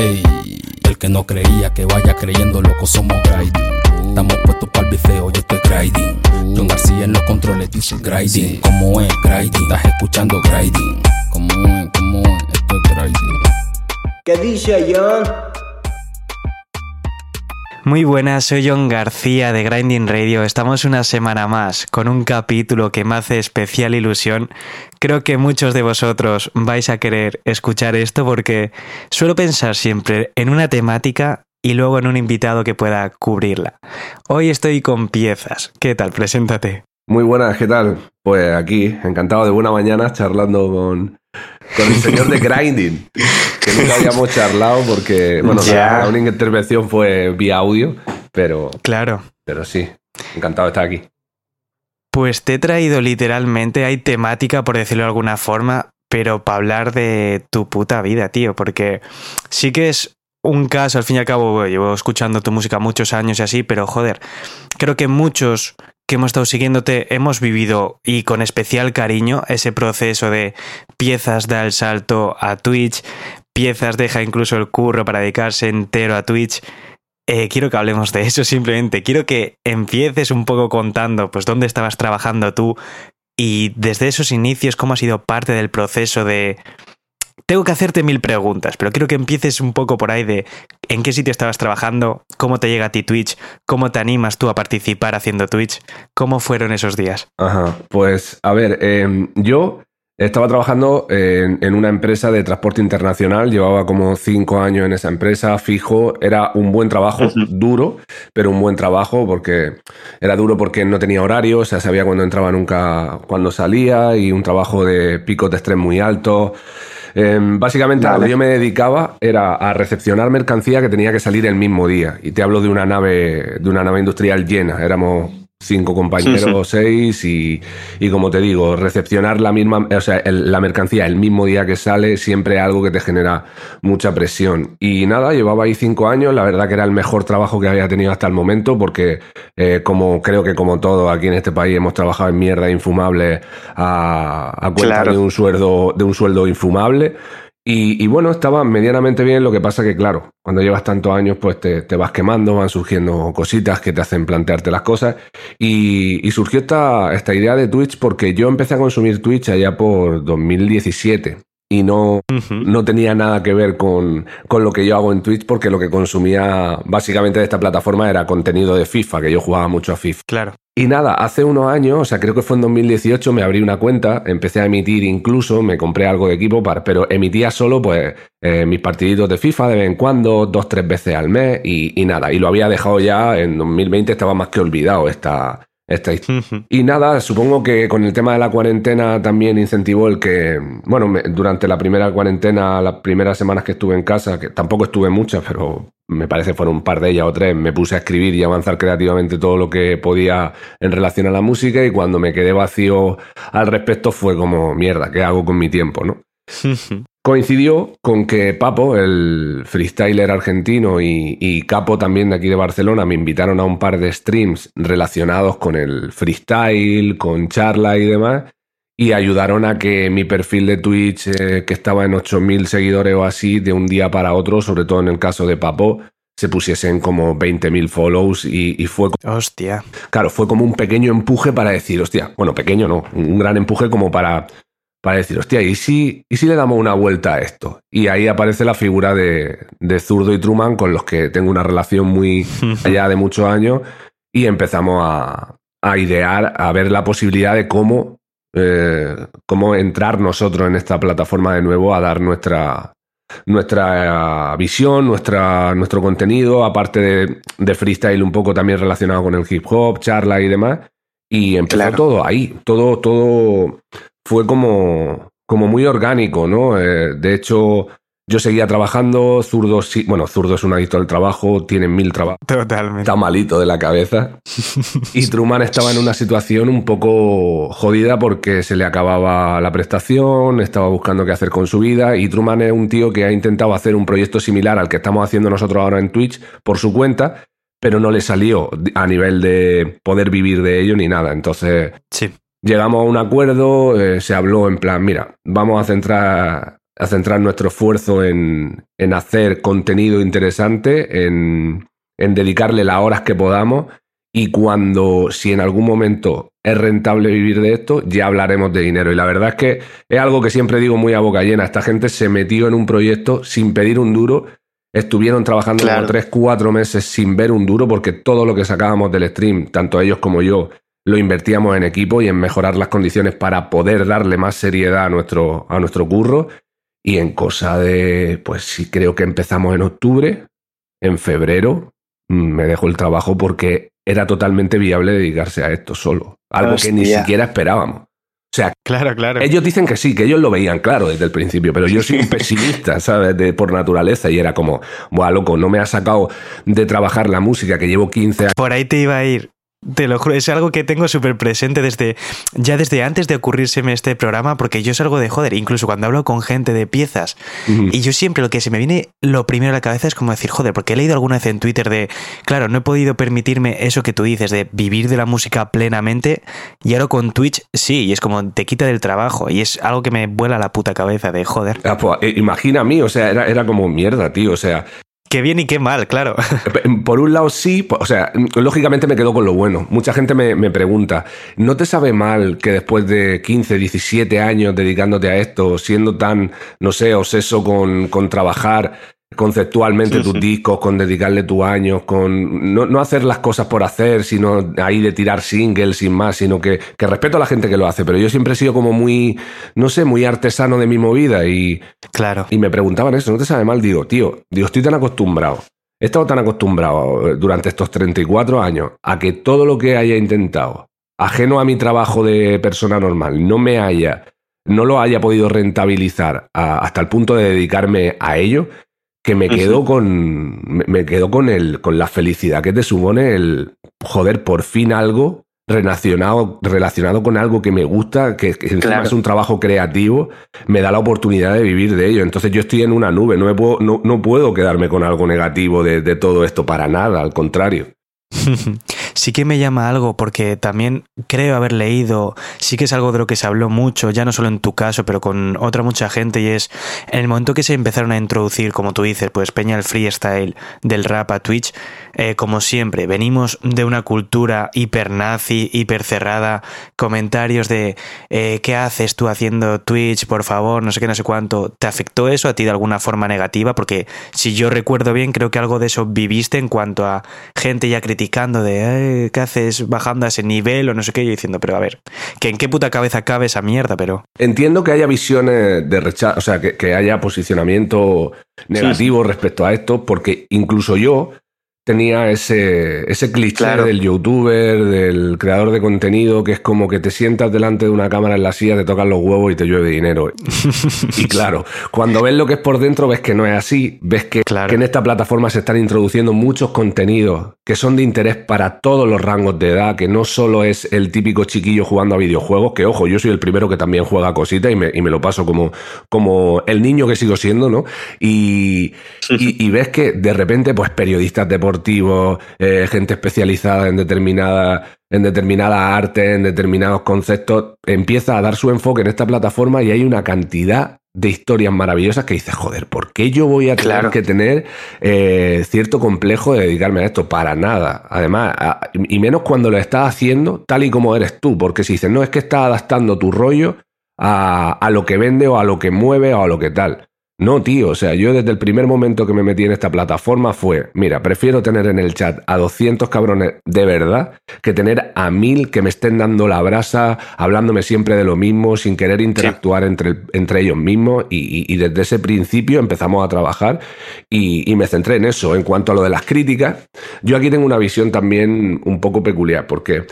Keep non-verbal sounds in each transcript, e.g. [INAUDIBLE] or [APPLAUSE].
Ey, el que no creía que vaya creyendo, loco, somos grinding. Estamos puestos para el bifeo, yo estoy grinding. John García en los controles dice grinding. Como es grinding? Estás escuchando grinding. Como es, como es, esto es grinding. ¿Qué dice John? Muy buenas, soy John García de Grinding Radio. Estamos una semana más con un capítulo que me hace especial ilusión. Creo que muchos de vosotros vais a querer escuchar esto porque suelo pensar siempre en una temática y luego en un invitado que pueda cubrirla. Hoy estoy con piezas. ¿Qué tal? Preséntate. Muy buenas, ¿qué tal? Pues aquí, encantado de buena mañana, charlando con, con el señor de Grinding, que nunca habíamos charlado porque, bueno, Ya. la única intervención fue vía audio, pero, Claro. pero sí, encantado de estar aquí. Pues te he traído literalmente, hay temática por decirlo de alguna forma, pero para hablar de tu puta vida, tío, porque sí que es un caso, al fin y al cabo, llevo escuchando tu música muchos años y así, pero joder, creo que muchos que hemos estado siguiéndote hemos vivido y con especial cariño ese proceso de piezas da el salto a Twitch, piezas deja incluso el curro para dedicarse entero a Twitch. Eh, quiero que hablemos de eso simplemente. Quiero que empieces un poco contando pues dónde estabas trabajando tú y desde esos inicios cómo ha sido parte del proceso de... Tengo que hacerte mil preguntas, pero quiero que empieces un poco por ahí de en qué sitio estabas trabajando, cómo te llega a ti Twitch, cómo te animas tú a participar haciendo Twitch, cómo fueron esos días. Ajá, pues a ver, eh, yo estaba trabajando en, en una empresa de transporte internacional, llevaba como cinco años en esa empresa, fijo, era un buen trabajo, duro, pero un buen trabajo porque era duro porque no tenía horario, o sea, sabía cuándo entraba, nunca cuándo salía y un trabajo de picos de estrés muy altos. Eh, básicamente a lo que yo me dedicaba era a recepcionar mercancía que tenía que salir el mismo día. Y te hablo de una nave, de una nave industrial llena. Éramos cinco compañeros, seis, y, y como te digo, recepcionar la misma, o sea, el- la mercancía el mismo día que sale, siempre algo que te genera mucha presión. Y nada, llevaba ahí cinco años, la verdad que era el mejor trabajo que había tenido hasta el momento, porque eh, como creo que como todo aquí en este país hemos trabajado en mierda infumable a, a cuenta Claro. de un sueldo, de un sueldo infumable. Y, y bueno, estaba medianamente bien, lo que pasa que, claro, cuando llevas tantos años, pues te, te vas quemando, van surgiendo cositas que te hacen plantearte las cosas. Y, y surgió esta, esta idea de Twitch porque yo empecé a consumir Twitch allá por 2017 y no, no tenía nada que ver con, con lo que yo hago en Twitch porque lo que consumía básicamente de esta plataforma era contenido de FIFA, que yo jugaba mucho a FIFA. Claro. Y nada, hace unos años, o sea, creo que fue en 2018, me abrí una cuenta, empecé a emitir incluso, me compré algo de equipo, para, pero emitía solo pues eh, mis partiditos de FIFA de vez en cuando, dos, tres veces al mes y, y nada, y lo había dejado ya en 2020, estaba más que olvidado esta, esta historia. Y nada, supongo que con el tema de la cuarentena también incentivó el que, bueno, me- durante la primera cuarentena, las primeras semanas que estuve en casa, que tampoco estuve muchas, pero me parece fueron un par de ellas o tres, me puse a escribir y avanzar creativamente todo lo que podía en relación a la música y cuando me quedé vacío al respecto fue como, mierda, ¿qué hago con mi tiempo, no? [LAUGHS] Coincidió con que Papo, el freestyler argentino y, y capo también de aquí de Barcelona, me invitaron a un par de streams relacionados con el freestyle, con charla y demás, y ayudaron a que mi perfil de Twitch, eh, que estaba en 8.000 seguidores o así, de un día para otro, sobre todo en el caso de Papo, se pusiesen como 20.000 follows y, y fue Hostia. Claro, fue como un pequeño empuje para decir, hostia, bueno, pequeño no, un gran empuje como para, para decir, hostia, ¿y si, ¿y si le damos una vuelta a esto? Y ahí aparece la figura de, de Zurdo y Truman, con los que tengo una relación muy [LAUGHS] allá de muchos años, y empezamos a, a idear, a ver la posibilidad de cómo, eh, cómo entrar nosotros en esta plataforma de nuevo a dar nuestra, nuestra eh, visión, nuestra, nuestro contenido, aparte de, de freestyle un poco también relacionado con el hip hop, charla y demás. Y empezó Claro. todo ahí, todo, todo fue como, como muy orgánico, ¿no? Eh, de hecho, yo seguía trabajando, Zurdo, sí, bueno, Zurdo es un adicto al trabajo, tiene mil trabajos, Totalmente. está malito de la cabeza. [LAUGHS] Y Truman estaba en una situación un poco jodida porque se le acababa la prestación, estaba buscando qué hacer con su vida y Truman es un tío que ha intentado hacer un proyecto similar al que estamos haciendo nosotros ahora en Twitch por su cuenta, pero no le salió a nivel de poder vivir de ello ni nada. Entonces Sí. llegamos a un acuerdo, eh, se habló en plan, mira, vamos a centrar a centrar nuestro esfuerzo en, en hacer contenido interesante, en, en dedicarle las horas que podamos y cuando, si en algún momento es rentable vivir de esto, ya hablaremos de dinero. Y la verdad es que es algo que siempre digo muy a boca llena. Esta gente se metió en un proyecto sin pedir un duro. Estuvieron trabajando Claro. como tres, cuatro meses sin ver un duro porque todo lo que sacábamos del stream, tanto ellos como yo, lo invertíamos en equipo y en mejorar las condiciones para poder darle más seriedad a nuestro, a nuestro curro. Y en cosa de, pues sí, creo que empezamos en octubre, en febrero mm, me dejó el trabajo porque era totalmente viable dedicarse a esto solo. Algo que ni siquiera esperábamos. O sea, Claro, claro. ellos dicen que sí, que ellos lo veían claro desde el principio, pero yo soy un [LAUGHS] pesimista, ¿sabes? De, por naturaleza y era como, buah, loco, no me ha sacado de trabajar la música que llevo 15 años. Por ahí te iba a ir. Te lo juro, es algo que tengo súper presente desde ya desde antes de ocurrírseme este programa, porque yo salgo de joder, incluso cuando hablo con gente de piezas, y yo siempre lo que se me viene lo primero a la cabeza es como decir, joder, porque he leído alguna vez en Twitter de, claro, no he podido permitirme eso que tú dices, de vivir de la música plenamente, y ahora con Twitch sí, y es como te quita del trabajo, y es algo que me vuela la puta cabeza de joder. Ah, pues, eh, imagina a mí, o sea, era, era como mierda, tío, o sea, Qué bien y qué mal, claro. [LAUGHS] Por un lado sí, o sea, lógicamente me quedo con lo bueno. Mucha gente me, me pregunta, ¿no te sabe mal que después de 15, 17 años dedicándote a esto, siendo tan, no sé, obseso con, con trabajar conceptualmente Sí, tus sí. discos, con dedicarle tus años, con no, no hacer las cosas por hacer, sino ahí de tirar singles sin más, sino que, que respeto a la gente que lo hace, pero yo siempre he sido como muy, no sé, muy artesano de mi movida y, Claro. y me preguntaban eso, ¿no te sabe mal? Digo, tío, digo, estoy tan acostumbrado. He estado tan acostumbrado eh, durante estos 34 años a que todo lo que haya intentado, ajeno a mi trabajo de persona normal, no me haya, no lo haya podido rentabilizar a- hasta el punto de dedicarme a ello, que me quedo con, me, me quedo con el, con la felicidad que te supone el, joder, por fin algo relacionado, relacionado con algo que me gusta, que, que encima Claro. es un trabajo creativo, me da la oportunidad de vivir de ello. Entonces yo estoy en una nube, no, me puedo, no, no puedo quedarme con algo negativo de, de todo esto para nada, al contrario. [LAUGHS] Sí que me llama algo porque también creo haber leído, sí que es algo de lo que se habló mucho, ya no solo en tu caso, pero con otra mucha gente, y es en el momento que se empezaron a introducir, como tú dices, pues Peña el freestyle del rap a Twitch, eh, como siempre, venimos de una cultura hiper nazi, hiper cerrada, comentarios de eh, ¿qué haces tú haciendo Twitch, por favor, no sé qué, no sé cuánto? ¿Te afectó eso a ti de alguna forma negativa? Porque si yo recuerdo bien, creo que algo de eso viviste en cuanto a gente ya criticando de "Eh, ¿qué haces bajando a ese nivel o no sé qué? Yo diciendo, pero a ver, que en qué puta cabeza cabe esa mierda, pero... Entiendo que haya visiones de rechazo, o sea, que, que haya posicionamiento negativo respecto a esto, porque incluso yo tenía ese, ese cliché Claro. del youtuber, del creador de contenido, que es como que te sientas delante de una cámara en la silla, te tocan los huevos y te llueve dinero. [LAUGHS] y claro, cuando ves lo que es por dentro, ves que no es así, ves que, Claro. que en esta plataforma se están introduciendo muchos contenidos que son de interés para todos los rangos de edad, que no solo es el típico chiquillo jugando a videojuegos, que ojo, yo soy el primero que también juega cositas y me, y me lo paso como, como el niño que sigo siendo, ¿no? Y, y, y ves que de repente, pues periodistas deportivos, eh, gente especializada en determinada, en determinada arte, en determinados conceptos, empieza a dar su enfoque en esta plataforma y hay una cantidad de historias maravillosas que dices, joder, ¿por qué yo voy a tener Claro. que tener eh, cierto complejo de dedicarme a esto? Para nada. Además, a- y menos cuando lo estás haciendo tal y como eres tú, porque si dices, no, es que estás adaptando tu rollo a, a lo que vende o a lo que mueve o a lo que tal. No, tío, o sea, yo desde el primer momento que me metí en esta plataforma fue, mira, prefiero tener en el chat a 200 cabrones de verdad que tener a mil que me estén dando la brasa, hablándome siempre de lo mismo, sin querer interactuar entre, entre ellos mismos. Y, desde ese principio empezamos a trabajar y, y me centré en eso. En cuanto a lo de las críticas, yo aquí tengo una visión también un poco peculiar, porque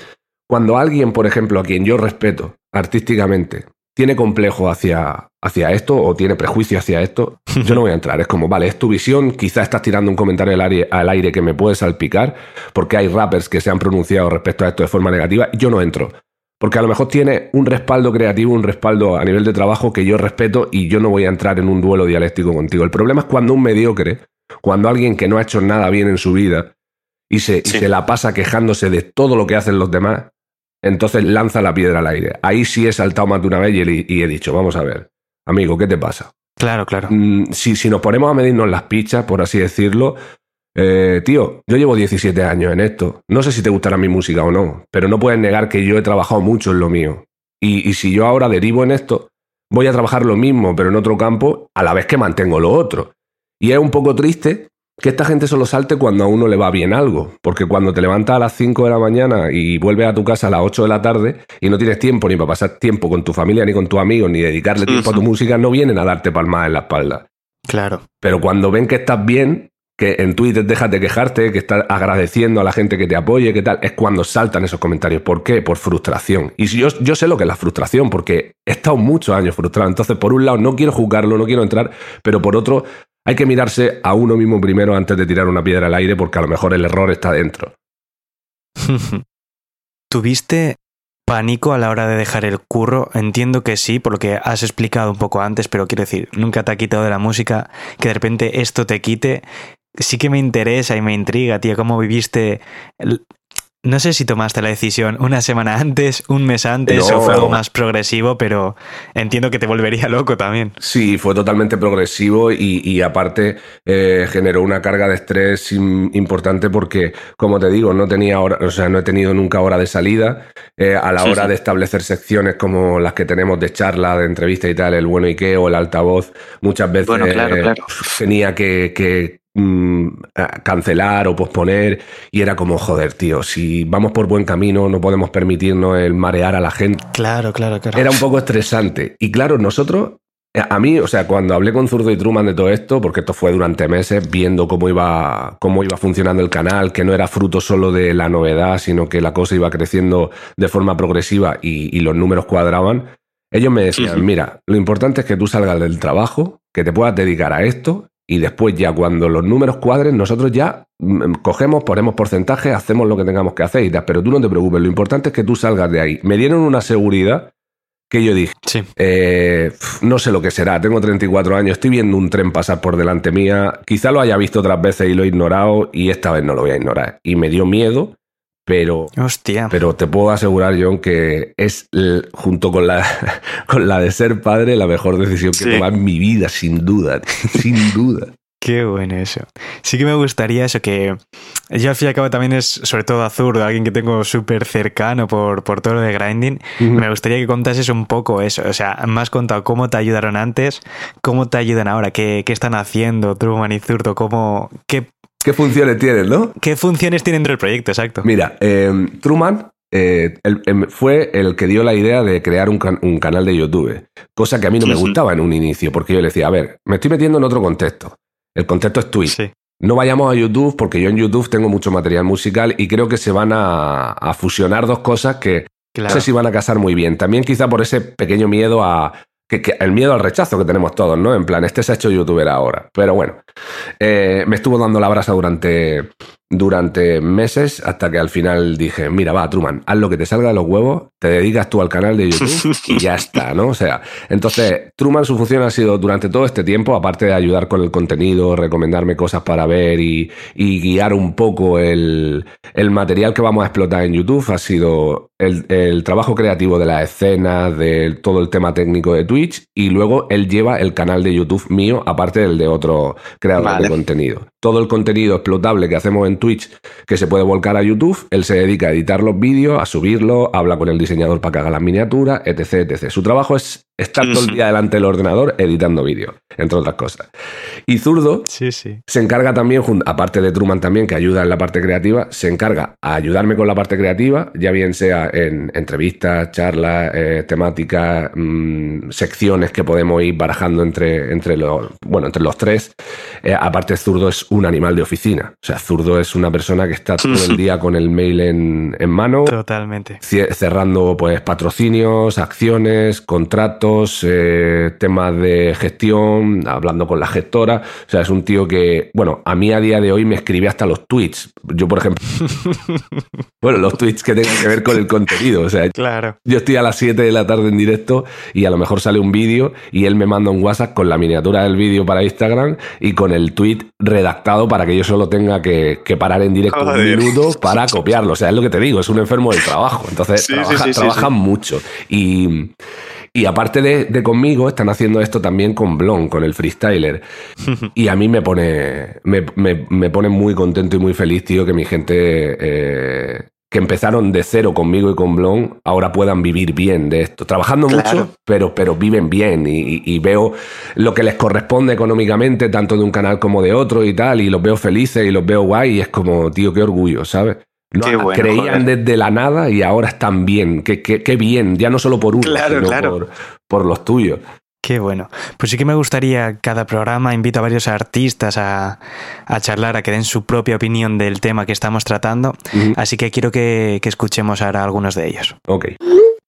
cuando alguien, por ejemplo, a quien yo respeto artísticamente, tiene complejo hacia, hacia esto o tiene prejuicio hacia esto, [LAUGHS] yo no voy a entrar. Es como, vale, es tu visión, quizá estás tirando un comentario al aire, al aire que me puede salpicar, porque hay rappers que se han pronunciado respecto a esto de forma negativa, yo no entro. Porque a lo mejor tiene un respaldo creativo, un respaldo a nivel de trabajo que yo respeto y yo no voy a entrar en un duelo dialéctico contigo. El problema es cuando un mediocre, cuando alguien que no ha hecho nada bien en su vida y se, y Sí. se la pasa quejándose de todo lo que hacen los demás, entonces lanza la piedra al aire. Ahí sí he saltado más de una vez y, he- dicho, vamos a ver, amigo, ¿qué te pasa? Claro, claro. Mm, si, si nos ponemos a medirnos las pichas, por así decirlo, eh, tío, yo llevo 17 años en esto. No sé si te gustará mi música o no, pero no puedes negar que yo he trabajado mucho en lo mío. Y, y si yo ahora derivo en esto, voy a trabajar lo mismo, pero en otro campo, a la vez que mantengo lo otro. Y es un poco triste que esta gente solo salte cuando a uno le va bien algo, porque cuando te levantas a las 5 de la mañana y vuelves a tu casa a las 8 de la tarde y no tienes tiempo ni para pasar tiempo con tu familia, ni con tus amigos, ni dedicarle tiempo a tu música, no vienen a darte palmas en la espalda. Claro. Pero cuando ven que estás bien, que en Twitter dejas de quejarte, que estás agradeciendo a la gente que te apoye, que tal, es cuando saltan esos comentarios. ¿Por qué? Por frustración. Y yo, yo sé lo que es la frustración, porque he estado muchos años frustrado. Entonces, por un lado, no quiero juzgarlo, no quiero entrar, pero por otro, hay que mirarse a uno mismo primero antes de tirar una piedra al aire, porque a lo mejor el error está dentro. [LAUGHS] ¿Tuviste pánico a la hora de dejar el curro? Entiendo que sí, por lo que has explicado un poco antes, pero quiero decir, nunca te ha quitado de la música, que de repente esto te quite. Sí que me interesa y me intriga, tío, cómo viviste No sé si tomaste la decisión una semana antes, un mes antes No. o fue algo más progresivo, pero entiendo que te volvería [LAUGHS] loco también. Sí, fue totalmente progresivo y, y aparte eh, generó una carga de estrés im- importante porque, como te digo, no tenía hora, o sea, no he tenido nunca hora de salida. Eh, a la Sí, hora sí. de establecer secciones como las que tenemos de charla, de entrevista y tal, el bueno y qué o el altavoz, muchas veces Bueno, claro, eh, claro. tenía que, que, mm, cancelar o posponer y era como, joder, tío, si vamos por buen camino no podemos permitirnos el marear a la gente. Claro, claro, claro. Era un poco estresante. Y claro, nosotros, eh, a mí, o sea, cuando hablé con Zurdo y Truman de todo esto, porque esto fue durante meses, viendo cómo iba, cómo iba funcionando el canal, que no era fruto solo de la novedad, sino que la cosa iba creciendo de forma progresiva y, y los números cuadraban, ellos me decían, mira, lo importante es que tú salgas del trabajo, que te puedas dedicar a esto. Y después ya cuando los números cuadren, nosotros ya mm, cogemos, ponemos porcentaje, hacemos lo que tengamos que hacer y tal. Pero tú no te preocupes, lo importante es que tú salgas de ahí. Me dieron una seguridad que yo dije, Sí. eh, no sé lo que será, tengo 34 años, estoy viendo un tren pasar por delante mía, quizá lo haya visto otras veces y lo he ignorado y esta vez no lo voy a ignorar. Y me dio miedo, pero, Hostia. pero te puedo asegurar, John, que es, junto con la, [LAUGHS] con la de ser padre, la mejor decisión que Sí. he tomado en mi vida, sin duda, sin [LAUGHS] duda. Qué bueno eso. Sí que me gustaría eso, que yo al fin y al cabo también es, sobre todo Azur, alguien que tengo súper cercano por, por todo lo de grinding. Me gustaría que contases un poco eso. O sea, me has contado cómo te ayudaron antes, cómo te ayudan ahora, qué, qué están haciendo Truman y Zurdo, cómo, qué, ¿Qué funciones tienes, no? qué funciones tienen dentro del proyecto, exacto. Mira, eh, Truman eh, em, fue el que dio la idea de crear un, can- un canal de YouTube, cosa que a mí no me gustaba en un inicio, porque yo le decía, a ver, me estoy metiendo en otro contexto. El contexto es Twitch. Sí. No vayamos a YouTube porque yo en YouTube tengo mucho material musical y creo que se van a, a fusionar dos cosas que Claro. no sé si van a casar muy bien. También quizá por ese pequeño miedo a... Que, que- el miedo al rechazo que tenemos todos, ¿no? En plan, este se ha hecho youtuber ahora. Pero bueno, eh, me estuvo dando la brasa durante, durante meses hasta que al final dije, mira, va, Truman, haz lo que te salga de los huevos, te dedicas tú al canal de YouTube y ya [LAUGHS] está, ¿no? O sea, entonces, Truman su función ha sido durante todo este tiempo, aparte de ayudar con el contenido, recomendarme cosas para ver y, y guiar un poco el, el material que vamos a explotar en YouTube, ha sido el, el trabajo creativo de la escena, de todo el tema técnico de Twitch y luego él lleva el canal de YouTube mío, aparte del de otro creador Vale. de contenido. Todo el contenido explotable que hacemos en Twitch que se puede volcar a YouTube, él se dedica a editar los vídeos, a subirlos, habla con el diseñador para que haga las miniaturas, etc, etc. Su trabajo es estar todo el día delante del ordenador editando vídeos, entre otras cosas. Y Zurdo Sí, sí. se encarga también, aparte de Truman también, que ayuda en la parte creativa, se encarga a ayudarme con la parte creativa, ya bien sea en entrevistas, charlas, eh, temáticas, mm, secciones que podemos ir barajando entre, entre, los, bueno, entre los tres. Eh, aparte, Zurdo es un animal de oficina. O sea, Zurdo es una persona que está todo el [LAUGHS] día con el mail en, en mano, Totalmente. cerrando pues patrocinios, acciones, contratos, eh, temas de gestión, hablando con la gestora. O sea, es un tío que, bueno, a mí a día de hoy me escribe hasta los tweets. Yo, por ejemplo, [LAUGHS] bueno, los tweets que tengan que ver con el contenido. O sea, Claro. yo estoy a las 7 de la tarde en directo y a lo mejor sale un vídeo y él me manda un WhatsApp con la miniatura del vídeo para Instagram y con el tweet redactado para que yo solo tenga que, que parar en directo Joder. un minuto para copiarlo. O sea, es lo que te digo, es un enfermo del trabajo. Entonces Sí, trabaja- sí, sí, sí, trabajan mucho. Y, Y aparte de, de conmigo, están haciendo esto también con Blon, con el freestyler. [LAUGHS] y a mí me pone, me, me- me pone muy contento y muy feliz, tío, que mi gente eh, que empezaron de cero conmigo y con Blon, ahora puedan vivir bien de esto. Trabajando Claro. mucho, pero, pero viven bien. Y, veo lo que les corresponde económicamente, tanto de un canal como de otro y tal, y los veo felices y los veo guay, y es como, tío, qué orgullo, ¿sabes? No, bueno, creían joder. desde la nada y ahora están bien. Qué, qué- qué bien, ya no solo por uno, Claro, sino claro. Por, por los tuyos. Qué bueno. Pues sí que me gustaría, cada programa invito a varios artistas a, a charlar, a que den su propia opinión del tema que estamos tratando. Así que quiero que, que escuchemos ahora algunos de ellos. Ok.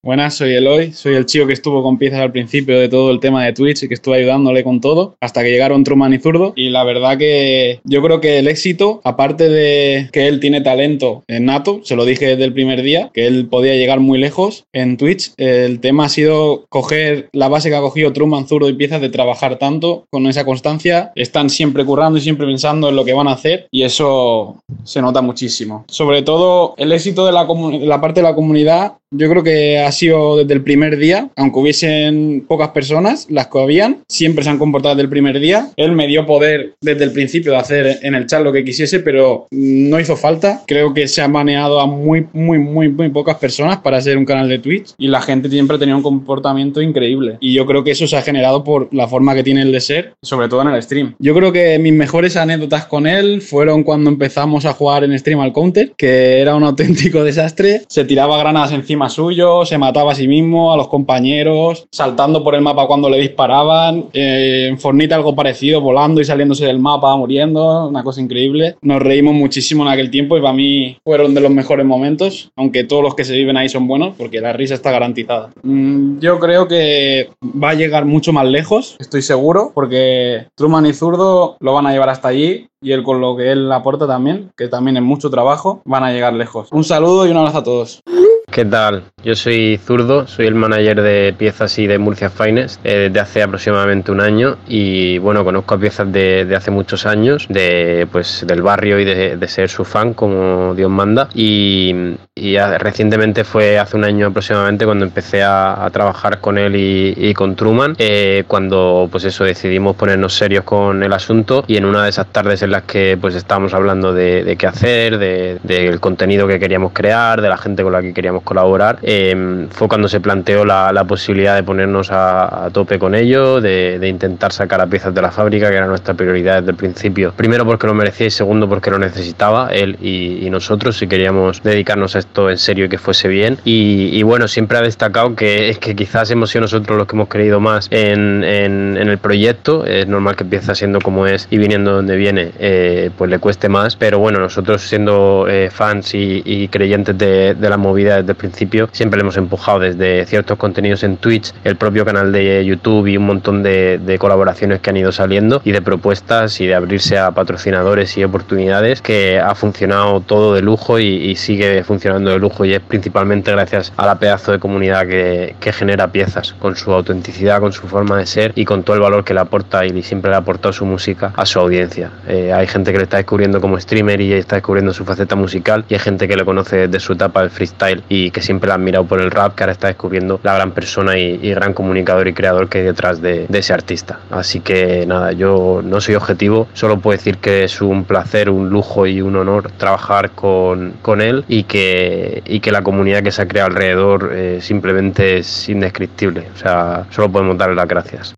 Buenas, soy Eloy, soy el chico que estuvo con piezas al principio de todo el tema de Twitch y que estuve ayudándole con todo, hasta que llegaron Truman y Zurdo. Y la verdad que yo creo que el éxito, aparte de que él tiene talento en nato, se lo dije desde el primer día, que él podía llegar muy lejos en Twitch, el tema ha sido coger la base que ha cogido Truman, Zurdo y piezas de trabajar tanto con esa constancia. Están siempre currando y siempre pensando en lo que van a hacer y eso se nota muchísimo. Sobre todo el éxito de la, la parte de la comunidad, yo creo que ha sido desde el primer día, aunque hubiesen pocas personas, las que habían, siempre se han comportado desde el primer día. Él me dio poder desde el principio de hacer en el chat lo que quisiese, pero no hizo falta. Creo que se ha manejado a muy, muy, muy, muy pocas personas para ser un canal de Twitch y la gente siempre tenido un comportamiento increíble. Y yo creo que eso se ha generado por la forma que tiene él de ser, sobre todo en el stream. Yo creo que mis mejores anécdotas con él fueron cuando empezamos a jugar en stream al counter, que era un auténtico desastre. Se tiraba granadas encima suyo, se mataba a sí mismo, a los compañeros, saltando por el mapa cuando le disparaban. Eh, en Fornite algo parecido, volando y saliéndose del mapa, muriendo. Una cosa increíble. Nos reímos muchísimo en aquel tiempo y para mí fueron de los mejores momentos, aunque todos los que se viven ahí son buenos, porque la risa está garantizada. Mm, yo creo que va a llegar mucho más lejos, estoy seguro, porque Truman y Zurdo lo van a llevar hasta allí y él con lo que él aporta también, que también es mucho trabajo, van a llegar lejos. Un saludo y un abrazo a todos. ¿Qué tal? Yo soy zurdo, soy el manager de piezas y de Murcia Finest eh, desde hace aproximadamente un año y bueno, conozco a piezas de, de hace muchos años, de pues del barrio y de, de ser su fan como Dios manda y, y a- recientemente fue hace un año aproximadamente cuando empecé a, a trabajar con él y, y con Truman, eh, cuando pues eso decidimos ponernos serios con el asunto y en una de esas tardes en las que pues estábamos hablando de, de qué hacer, de- del contenido que queríamos crear, de la gente con la que queríamos colaborar, eh, fue cuando se planteó la, la posibilidad de ponernos a, a tope con ello, de, de intentar sacar a piezas de la fábrica, que era nuestra prioridad desde el principio. Primero porque lo merecía y segundo porque lo necesitaba él y, y nosotros si queríamos dedicarnos a esto en serio y que fuese bien. Y, y bueno, siempre ha destacado que es que quizás hemos sido nosotros los que hemos creído más en, en- en el proyecto. Es normal que empieza siendo como es y viniendo donde viene, eh, pues le cueste más. Pero bueno, nosotros siendo eh, fans y, y creyentes de, de la movida desde el principio, siempre le hemos empujado desde ciertos contenidos en Twitch, el propio canal de YouTube y un montón de, de colaboraciones que han ido saliendo y de propuestas y de abrirse a patrocinadores y oportunidades que ha funcionado todo de lujo y, y sigue funcionando de lujo y es principalmente gracias a la pedazo de comunidad que, que genera piezas con su autenticidad, con su forma de ser y con todo el valor que le aporta y siempre le ha aportado su música a su audiencia. Eh, hay gente que le está descubriendo como streamer y está descubriendo su faceta musical y hay gente que le conoce desde su etapa del freestyle y que siempre la ha admirado por el rap, que ahora está descubriendo la gran persona y, y gran comunicador y creador que hay detrás de, ese artista. Así que nada, yo no soy objetivo, solo puedo decir que es un placer, un lujo y un honor trabajar con, con él y que, y que la comunidad que se ha creado alrededor eh, simplemente es indescriptible. O sea, solo podemos darle las gracias.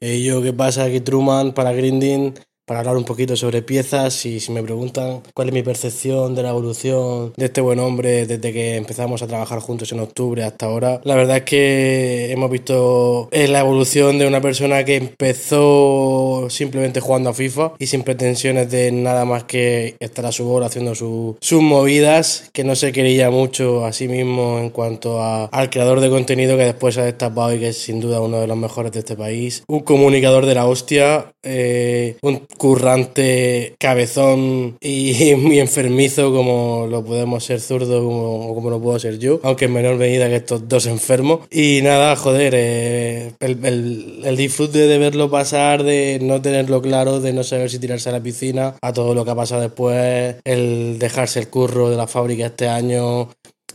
Yo, ¿qué pasa? Aquí Truman para Grinding, para hablar un poquito sobre piezas y si me preguntan cuál es mi percepción de la evolución de este buen hombre desde que empezamos a trabajar juntos en octubre hasta ahora, la verdad es que hemos visto eh, la evolución de una persona que empezó simplemente jugando a FIFA y sin pretensiones de nada más que estar a su bola haciendo su- sus movidas, que no se quería mucho a sí mismo en cuanto a- al creador de contenido que después se ha destapado y que es sin duda uno de los mejores de este país. Un comunicador de la hostia, eh, un currante cabezón y muy enfermizo como lo podemos ser zurdo como, como lo puedo ser yo, aunque en menor medida que estos dos enfermos. Y nada, joder, eh, el, el- el disfrute de verlo pasar, de no tenerlo claro, de no saber si tirarse a la piscina, a todo lo que ha pasado después, el dejarse el curro de la fábrica este año,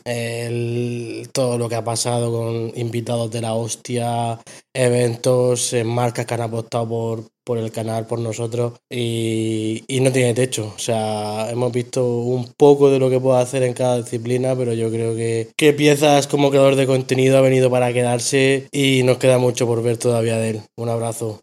el- todo lo que ha pasado con invitados de la hostia, eventos, eh, marcas que han apostado por, por el canal, por nosotros, y, no tiene techo. O sea, hemos visto un poco de lo que puede hacer en cada disciplina, pero yo creo que, que piezas como creador de contenido ha venido para quedarse y nos queda mucho por ver todavía de él. Un abrazo.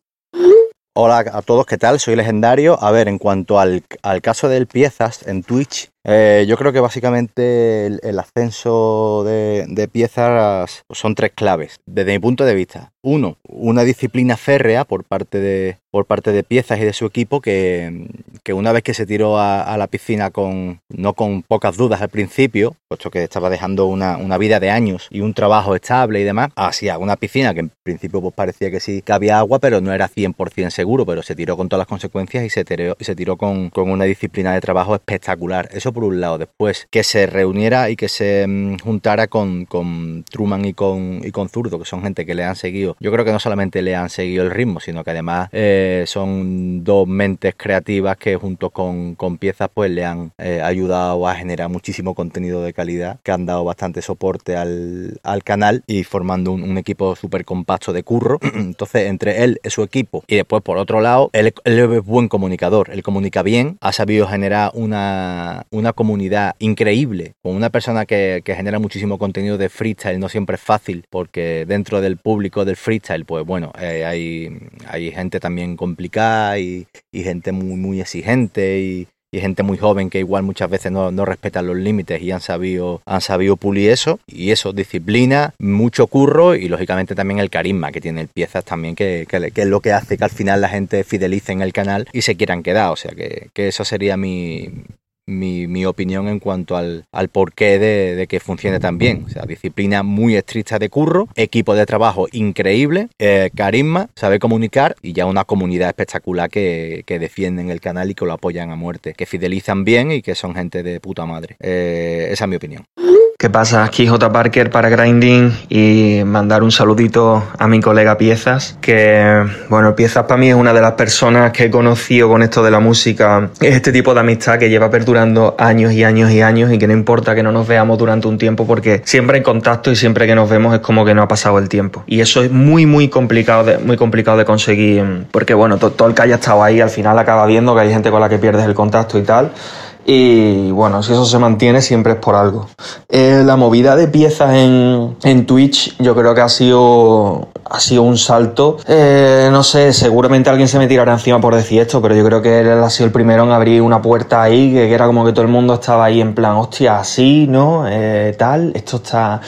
Hola a todos, ¿qué tal? Soy legendario. A ver, en cuanto al, al caso del piezas en Twitch, eh, yo creo que básicamente el, ascenso de, de piezas son tres claves, desde mi punto de vista. Uno, una disciplina férrea por parte de, por parte de piezas y de su equipo que, que una vez que se tiró a, a la piscina con no con pocas dudas al principio, puesto que estaba dejando una, una vida de años y un trabajo estable y demás, hacia una piscina que en principio pues parecía que sí que había agua, pero no era 100% seguro, pero se tiró con todas las consecuencias y se tiró, y se tiró con, con una disciplina de trabajo espectacular. Eso por un lado. Después, que se reuniera y que se mm, juntara con, Truman y con, y con Zurdo, que son gente que le han seguido. Yo creo que no solamente le han seguido el ritmo, sino que además eh, son dos mentes creativas que junto con, piezas pues le han eh, ayudado a generar muchísimo contenido de calidad, que han dado bastante soporte al, al canal y formando un, equipo súper compacto de curro. [CLEARS THROAT] Entonces, entre él y su equipo y después por otro lado, él es buen comunicador, él comunica bien, ha sabido generar una, una comunidad increíble, con una persona que, que genera muchísimo contenido de freestyle, no siempre es fácil, porque dentro del público del freestyle, pues bueno, eh, hay, hay gente también complicada y, y gente muy, muy exigente y, y gente muy joven que igual muchas veces no, no respetan los límites y han sabido, han sabido pulir eso. Y eso, disciplina, mucho curro y lógicamente también el carisma que tiene el piezas también, que, que, es lo que hace que al final la gente fidelice en el canal y se quieran quedar. O sea que, que eso sería mi, mi, mi, opinión en cuanto al, al porqué de, de, que funcione tan bien. O sea, disciplina muy estricta de curro, equipo de trabajo increíble, eh, carisma, sabe comunicar y ya una comunidad espectacular que, que, defienden el canal y que lo apoyan a muerte, que fidelizan bien y que son gente de puta madre. Eh, esa es mi opinión. ¿Qué pasa? Aquí J. Parker para Grinding y mandar un saludito a mi colega Piezas, que, bueno, Piezas para mí es una de las personas que he conocido con esto de la música. Es este tipo de amistad que lleva perdurando años y años y años y que no importa que no nos veamos durante un tiempo porque siempre en contacto y siempre que nos vemos es como que no ha pasado el tiempo. Y eso es muy, muy complicado muy complicado de conseguir porque, bueno, todo el que haya estado ahí al final acaba viendo que hay gente con la que pierdes el contacto y tal. Y bueno, si eso se mantiene siempre es por algo. Eh, la movida de piezas en, en, Twitch yo creo que ha sido, ha sido un salto. Eh, no sé, seguramente alguien se me tirará encima por decir esto, pero yo creo que él ha sido el primero en abrir una puerta ahí, que, era como que todo el mundo estaba ahí en plan, hostia, así, ¿no? Eh, tal, esto está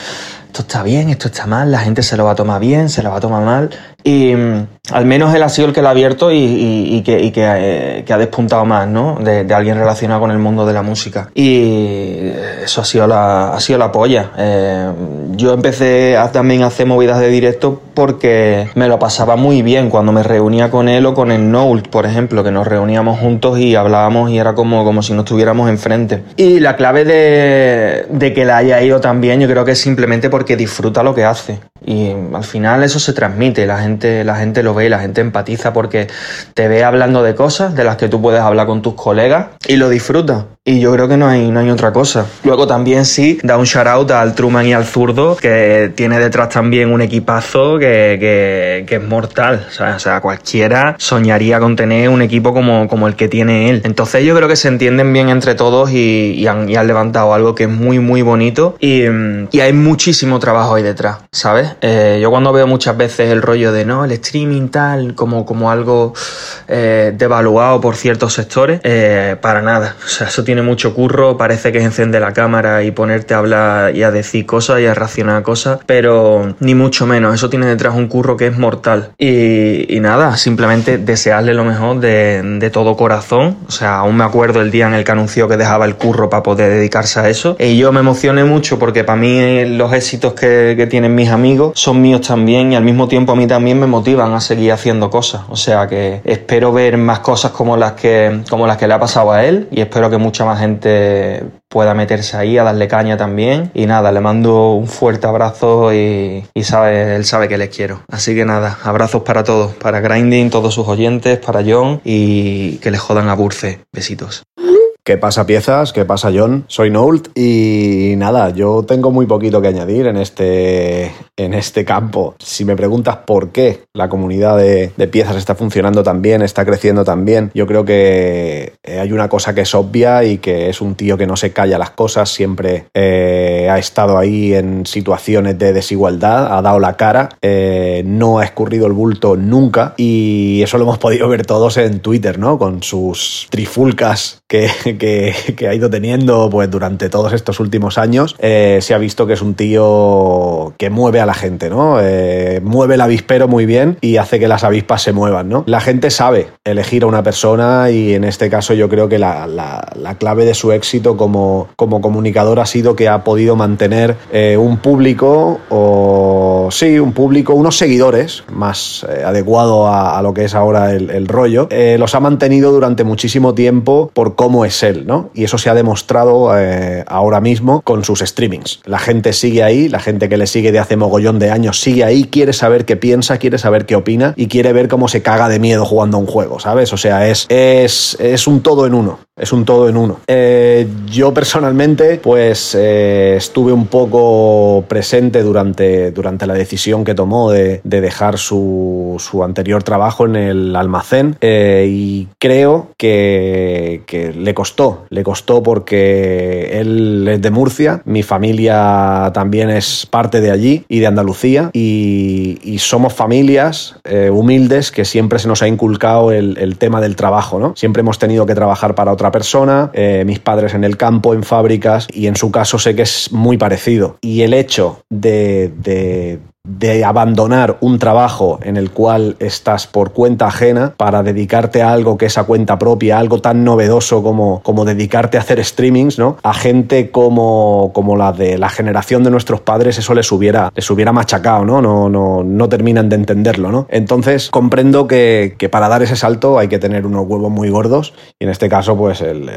esto está bien, esto está mal, la gente se lo va a tomar bien, se lo va a tomar mal. Y mm, al menos él ha sido el que lo ha abierto y, y, y que, y que, eh, que, ha despuntado más, ¿no? De, de, alguien relacionado con el mundo de la música. Y eso ha sido la, ha sido la polla. Eh, yo empecé a, también a hacer movidas de directo porque me lo pasaba muy bien cuando me reunía con él o con el Noult, por ejemplo, que nos reuníamos juntos y hablábamos y era como, como si nos estuviéramos enfrente. Y la clave de, de que la haya ido tan bien, yo creo que es simplemente porque disfruta lo que hace. Y al final eso se transmite, la gente, la gente lo ve, la gente empatiza porque te ve hablando de cosas de las que tú puedes hablar con tus colegas y lo disfruta. Y yo creo que no hay, no hay otra cosa. Luego también sí, da un shout out al Truman y al zurdo, que tiene detrás también un equipazo que, que, es mortal. O sea, cualquiera soñaría con tener un equipo como, como el que tiene él. Entonces yo creo que se entienden bien entre todos y, y, han, y han, levantado algo que es muy, muy bonito. Y, y hay muchísimo trabajo ahí detrás, ¿sabes? Eh, yo cuando veo muchas veces el rollo de no, el streaming tal, como, como algo eh, devaluado por ciertos sectores, eh, para nada. O sea, eso tiene mucho curro, parece que es encender la cámara y ponerte a hablar y a decir cosas y a reaccionar a cosas, pero ni mucho menos. Eso tiene detrás un curro que es mortal. Y, nada, simplemente desearle lo mejor de, todo corazón. O sea, aún me acuerdo el día en el que anunció que dejaba el curro para poder dedicarse a eso. Y yo me emocioné mucho porque para mí los éxitos que, que tienen mis amigos son míos también y al mismo tiempo a mí también me motivan a seguir haciendo cosas. O sea que espero ver más cosas como las que, como las que le ha pasado a él y espero que mucha más gente pueda meterse ahí a darle caña también. Y nada, le mando un fuerte abrazo y, y sabe, él sabe que les quiero. Así que nada, abrazos para todos, para Grinding, todos sus oyentes, para John y que les jodan a Burce. Besitos. ¿Qué pasa piezas? ¿Qué pasa John? Soy Noult y nada, yo tengo muy poquito que añadir en este, en este campo. Si me preguntas por qué la comunidad de, piezas está funcionando tan bien, está creciendo tan bien, yo creo que hay una cosa que es obvia y que es un tío que no se calla las cosas, siempre eh, ha estado ahí en situaciones de desigualdad, ha dado la cara, eh, no ha escurrido el bulto nunca y eso lo hemos podido ver todos en Twitter, ¿no? Con sus trifulcas que, que, que ha ido teniendo pues durante todos estos últimos años, eh, se ha visto que es un tío que mueve a la gente, ¿no? Eh, mueve el avispero muy bien y hace que las avispas se muevan, ¿no? La gente sabe elegir a una persona y en este caso yo creo que la, la, la clave de su éxito como, como comunicador ha sido que ha podido mantener eh, un público o sí, un público, unos seguidores más adecuado a, lo que es ahora el, rollo, los ha mantenido durante muchísimo tiempo por cómo es ¿no? Y eso se ha demostrado eh, ahora mismo con sus streamings. La gente sigue ahí, la gente que le sigue de hace mogollón de años sigue ahí, quiere saber qué piensa, quiere saber qué opina y quiere ver cómo se caga de miedo jugando a un juego, ¿sabes? O sea, es, es, es un todo en uno es un todo en uno. Eh, yo personalmente, pues eh, estuve un poco presente durante, durante la decisión que tomó de, de dejar su, su, anterior trabajo en el almacén eh, y creo que, que, le costó, le costó porque él es de Murcia, mi familia también es parte de allí y de Andalucía y, y somos familias eh, humildes que siempre se nos ha inculcado el, el tema del trabajo, ¿no? Siempre hemos tenido que trabajar para otra persona, eh, mis padres en el campo, en fábricas, y en su caso sé que es muy parecido. Y el hecho de, de de abandonar un trabajo en el cual estás por cuenta ajena para dedicarte a algo que es a cuenta propia, algo tan novedoso como, como dedicarte a hacer streamings, ¿no? A gente como, como la de la generación de nuestros padres, eso les hubiera, les hubiera machacado, ¿no? No, no, no terminan de entenderlo, ¿no? Entonces comprendo que, que, para dar ese salto hay que tener unos huevos muy gordos y en este caso, pues el,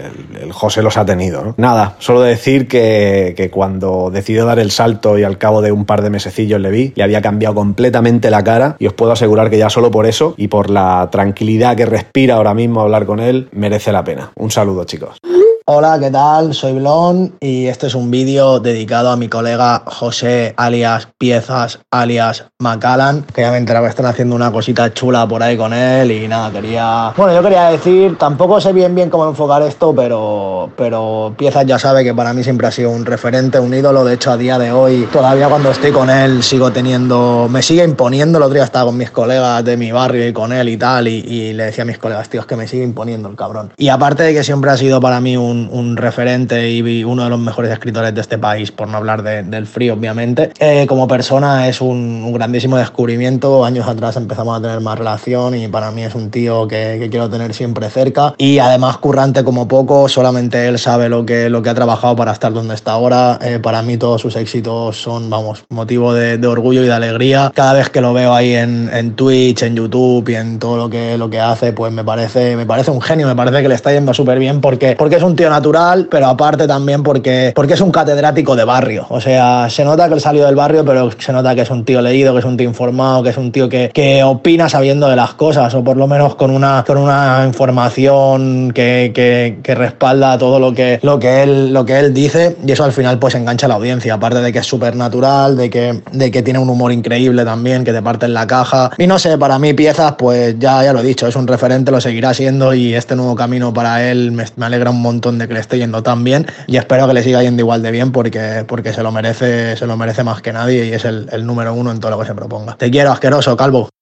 José los ha tenido, ¿no? Nada, solo decir que, que cuando decidió dar el salto y al cabo de un par de mesecillos le vi, le había cambiado completamente la cara y os puedo asegurar que ya solo por eso y por la tranquilidad que respira ahora mismo hablar con él, merece la pena. Un saludo chicos. Hola, ¿qué tal? Soy Blon y este es un vídeo dedicado a mi colega José alias Piezas alias Macallan, que ya me enteraba que están haciendo una cosita chula por ahí con él y nada, quería... Bueno, yo quería decir, tampoco sé bien bien cómo enfocar esto, pero, pero Piezas ya sabe que para mí siempre ha sido un referente, un ídolo, de hecho a día de hoy, todavía cuando estoy con él sigo teniendo, me sigue imponiendo, el otro día estaba con mis colegas de mi barrio y con él y tal, y, y le decía a mis colegas, tío, es que me sigue imponiendo el cabrón. Y aparte de que siempre ha sido para mí un un, un, referente y uno de los mejores escritores de este país, por no hablar de, del Free, obviamente. Eh, como persona es un, un, grandísimo descubrimiento. Años atrás empezamos a tener más relación y para mí es un tío que, que, quiero tener siempre cerca. Y además currante como poco, solamente él sabe lo que, lo que ha trabajado para estar donde está ahora. Eh, para mí todos sus éxitos son, vamos, motivo de, de, orgullo y de alegría. Cada vez que lo veo ahí en, en Twitch, en YouTube y en todo lo que, lo que hace, pues me parece, me parece un genio, me parece que le está yendo súper bien porque, porque es un tío natural, pero aparte también porque, porque es un catedrático de barrio. O sea, se nota que él salió del barrio, pero se nota que es un tío leído, que es un tío informado, que es un tío que, que opina sabiendo de las cosas, o por lo menos con una, con una información que, que, respalda todo lo que, lo, que él, lo que él dice, y eso al final pues engancha la audiencia, aparte de que es súper natural, de que, de que tiene un humor increíble también, que te parte en la caja. Y no sé, para mí piezas, pues ya, ya lo he dicho, es un referente, lo seguirá siendo, y este nuevo camino para él me, me alegra un montón de que le esté yendo tan bien y espero que le siga yendo igual de bien porque, porque se lo merece, se lo merece más que nadie y es el, el número uno en todo lo que se proponga. Te quiero, asqueroso, calvo.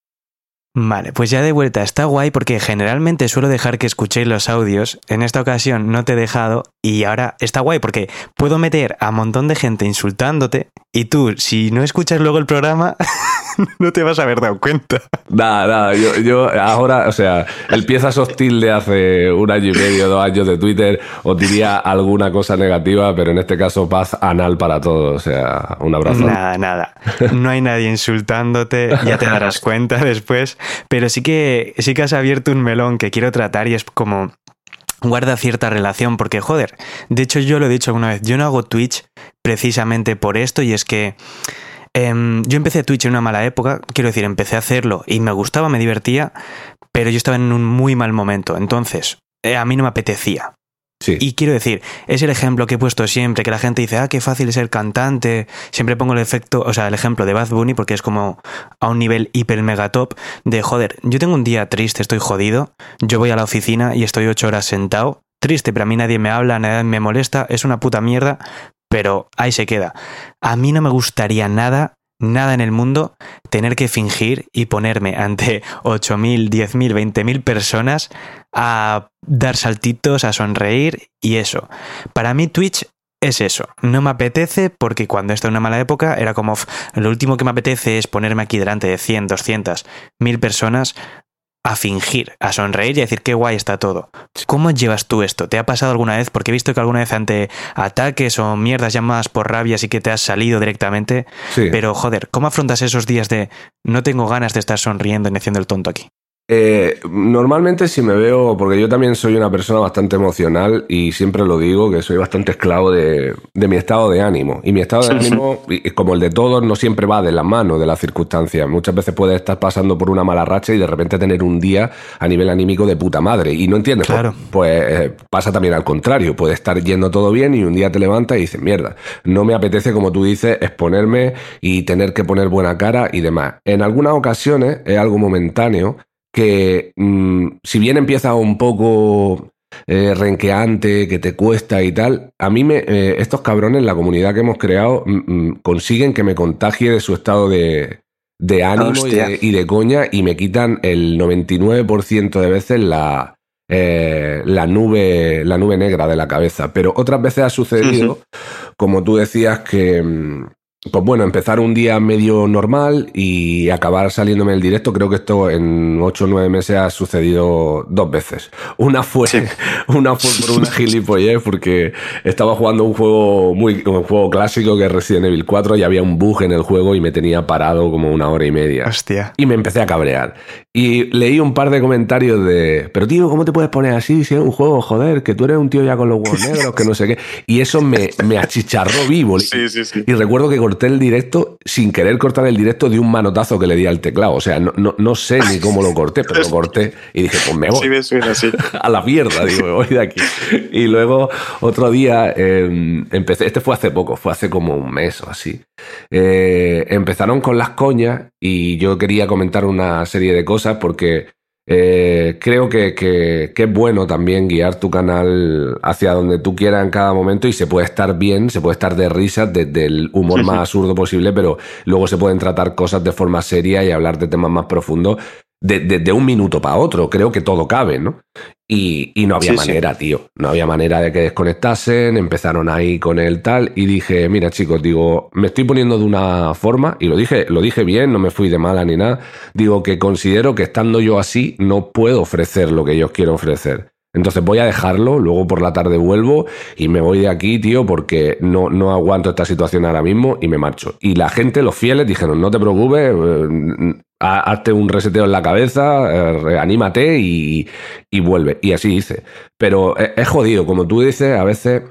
Vale, pues ya de vuelta está guay porque generalmente suelo dejar que escuchéis los audios. En esta ocasión no te he dejado y ahora está guay porque puedo meter a un montón de gente insultándote y tú, si no escuchas luego el programa, [LAUGHS] no te vas a haber dado cuenta. Nada, nada, yo, yo ahora, o sea, el piezas hostil de hace un año y medio, dos años de Twitter, os diría alguna cosa negativa, pero en este caso paz anal para todos, o sea, un abrazo. Nada, nada. No hay nadie insultándote, ya te darás cuenta después, pero sí que, sí que has abierto un melón que quiero tratar y es como guarda cierta relación porque joder, de hecho yo lo he dicho alguna vez, yo no hago Twitch precisamente por esto y es que eh, yo empecé Twitch en una mala época, quiero decir, empecé a hacerlo y me gustaba, me divertía, pero yo estaba en un muy mal momento, entonces eh, a mí no me apetecía. Y quiero decir, es el ejemplo que he puesto siempre, que la gente dice, ah, qué fácil es ser cantante. Siempre pongo el efecto, o sea, el ejemplo de Bad Bunny, porque es como a un nivel hiper mega top de joder, yo tengo un día triste, estoy jodido, yo voy a la oficina y estoy ocho horas sentado, triste, pero a mí nadie me habla, nadie me molesta, es una puta mierda, pero ahí se queda. A mí no me gustaría nada nada en el mundo tener que fingir y ponerme ante 8.000, 10.000, 20.000 personas a dar saltitos, a sonreír y eso. Para mí Twitch es eso. No me apetece porque cuando estoy en una mala época era como lo último que me apetece es ponerme aquí delante de 100, 200, 1000 personas a fingir, a sonreír y a decir qué guay está todo. ¿Cómo llevas tú esto? ¿Te ha pasado alguna vez? Porque he visto que alguna vez ante ataques o mierdas llamadas por rabia sí que te has salido directamente. Sí. Pero joder, ¿cómo afrontas esos días de no tengo ganas de estar sonriendo y haciendo el tonto aquí? Eh, normalmente si me veo, porque yo también soy una persona bastante emocional y siempre lo digo, que soy bastante esclavo de, de mi estado de ánimo. Y mi estado de ánimo, como el de todos, no siempre va de la mano de las circunstancias. Muchas veces puedes estar pasando por una mala racha y de repente tener un día a nivel anímico de puta madre. Y no entiendes. Pues- Claro. Pues, eh, pasa también al contrario. Puede estar yendo todo bien y un día te levantas y dices, mierda, no me apetece, como tú dices, exponerme y tener que poner buena cara y demás. En algunas ocasiones es algo momentáneo que mm, si bien empieza un poco eh, renqueante, que te cuesta y tal, a mí me, eh, estos cabrones, la comunidad que hemos creado, mm, mm, consiguen que me contagie de su estado de, de ánimo y de, y de coña y me quitan el 99% de veces la, eh, la, nube, la nube negra de la cabeza. Pero otras veces ha sucedido, como tú decías, que... pues bueno, empezar un día medio normal y acabar saliéndome del directo, creo que esto en 8 o 9 meses ha sucedido dos veces. Una fue, [LAUGHS] una fue por una gilipollez porque estaba jugando un juego muy un juego clásico que es Resident Evil 4 y había un bug en el juego y me tenía parado como una hora y media. Hostia. Y me empecé a cabrear. Y leí un par de comentarios de, pero tío, ¿cómo te puedes poner así si es un juego, joder, que tú eres un tío ya con los huevos negros, que no sé qué? Y eso me, me achicharró vivo. Sí, sí, sí. Y recuerdo que corté el directo sin querer cortar el directo de un manotazo que le di al teclado. O sea, no, no, no sé ni cómo lo corté, pero lo corté y dije, pues me voy Sí, me suena así. [LAUGHS] a la mierda, digo, me voy de aquí. Y luego otro día eh, empecé, este fue hace poco, fue hace como un mes o así. Eh, empezaron con las coñas y yo quería comentar una serie de cosas porque eh, creo que, que- que es bueno también guiar tu canal hacia donde tú quieras en cada momento y se puede estar bien, se puede estar de risas desde el humor Sí, sí. más absurdo posible, pero luego se pueden tratar cosas de forma seria y hablar de temas más profundos de, de- de un minuto para otro. Creo que todo cabe, ¿no? Y, y no había Sí, sí. manera, tío. No había manera de que desconectasen. Empezaron ahí con el tal. Y dije, mira, chicos, digo, me estoy poniendo de una forma. Y lo dije, lo dije bien, no me fui de mala ni nada. Digo que considero que estando yo así, no puedo ofrecer lo que yo quiero ofrecer. Entonces voy a dejarlo, luego por la tarde vuelvo y me voy de aquí, tío, porque no, no aguanto esta situación ahora mismo y me marcho. Y la gente, los fieles, dijeron, no te preocupes, eh, hazte un reseteo en la cabeza, eh, reanímate y, y vuelve. Y así hice. Pero es, es jodido, como tú dices, a veces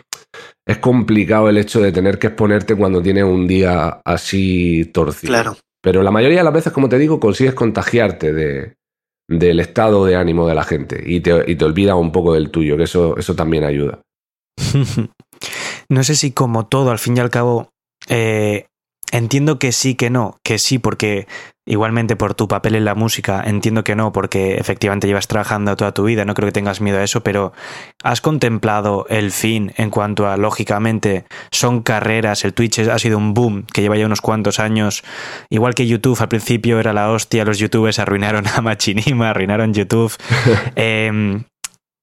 es complicado el hecho de tener que exponerte cuando tienes un día así torcido. Claro. Pero la mayoría de las veces, como te digo, consigues contagiarte de, del estado de ánimo de la gente y te, y te olvidas un poco del tuyo, que eso, eso también ayuda. [LAUGHS] no sé si como todo, al fin y al cabo, eh, entiendo que sí, que no, que sí, porque igualmente por tu papel en la música, entiendo que no, porque efectivamente llevas trabajando toda tu vida, no creo que tengas miedo a eso, pero ¿has contemplado el fin en cuanto a, lógicamente, son carreras, el Twitch ha sido un boom que lleva ya unos cuantos años, igual que YouTube al principio era la hostia, los youtubers arruinaron a Machinima, arruinaron YouTube. [LAUGHS] Em,